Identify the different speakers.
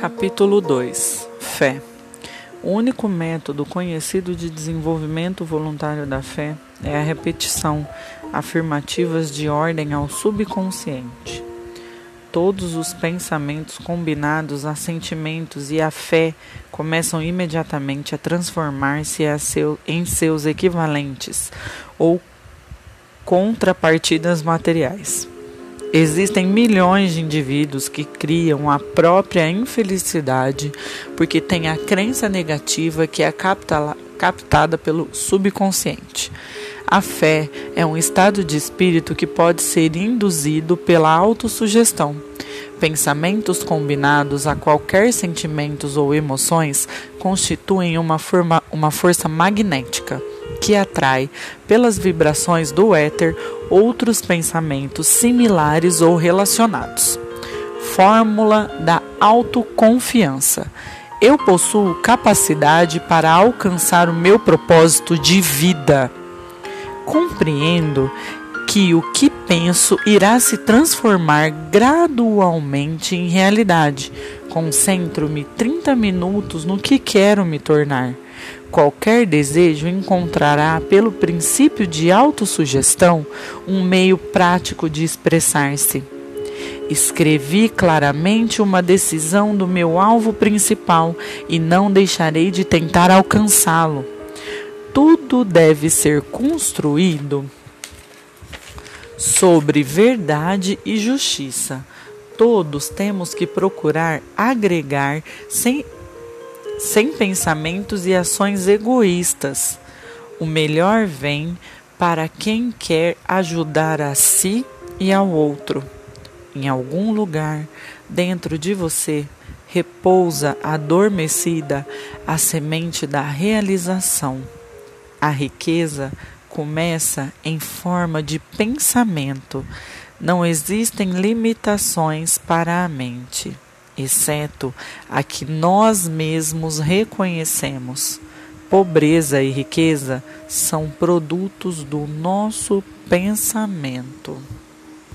Speaker 1: Capítulo 2 Fé O único método conhecido de desenvolvimento voluntário da fé é a repetição, afirmativas de ordem ao subconsciente. Todos os pensamentos combinados a sentimentos e a fé começam imediatamente a transformar-se em seus equivalentes ou contrapartidas materiais. Existem milhões de indivíduos que criam a própria infelicidade porque têm a crença negativa que é captada pelo subconsciente. A fé é um estado de espírito que pode ser induzido pela autossugestão. Pensamentos combinados a qualquer sentimentos ou emoções constituem uma, forma, uma força magnética que atrai, pelas vibrações do éter, outros pensamentos similares ou relacionados. Fórmula da autoconfiança. Eu possuo capacidade para alcançar o meu propósito de vida. Compreendo que o que penso irá se transformar gradualmente em realidade. Concentro-me 30 minutos no que quero me tornar. Qualquer desejo encontrará, pelo princípio de autossugestão, um meio prático de expressar-se. Escrevi claramente uma decisão do meu alvo principal e não deixarei de tentar alcançá-lo. Tudo deve ser construído sobre verdade e justiça. Todos temos que procurar agregar sem sem pensamentos e ações egoístas. O melhor vem para quem quer ajudar a si e ao outro. Em algum lugar dentro de você repousa adormecida a semente da realização. A riqueza começa em forma de pensamento. Não existem limitações para a mente exceto a que nós mesmos reconhecemos. Pobreza e riqueza são produtos do nosso pensamento.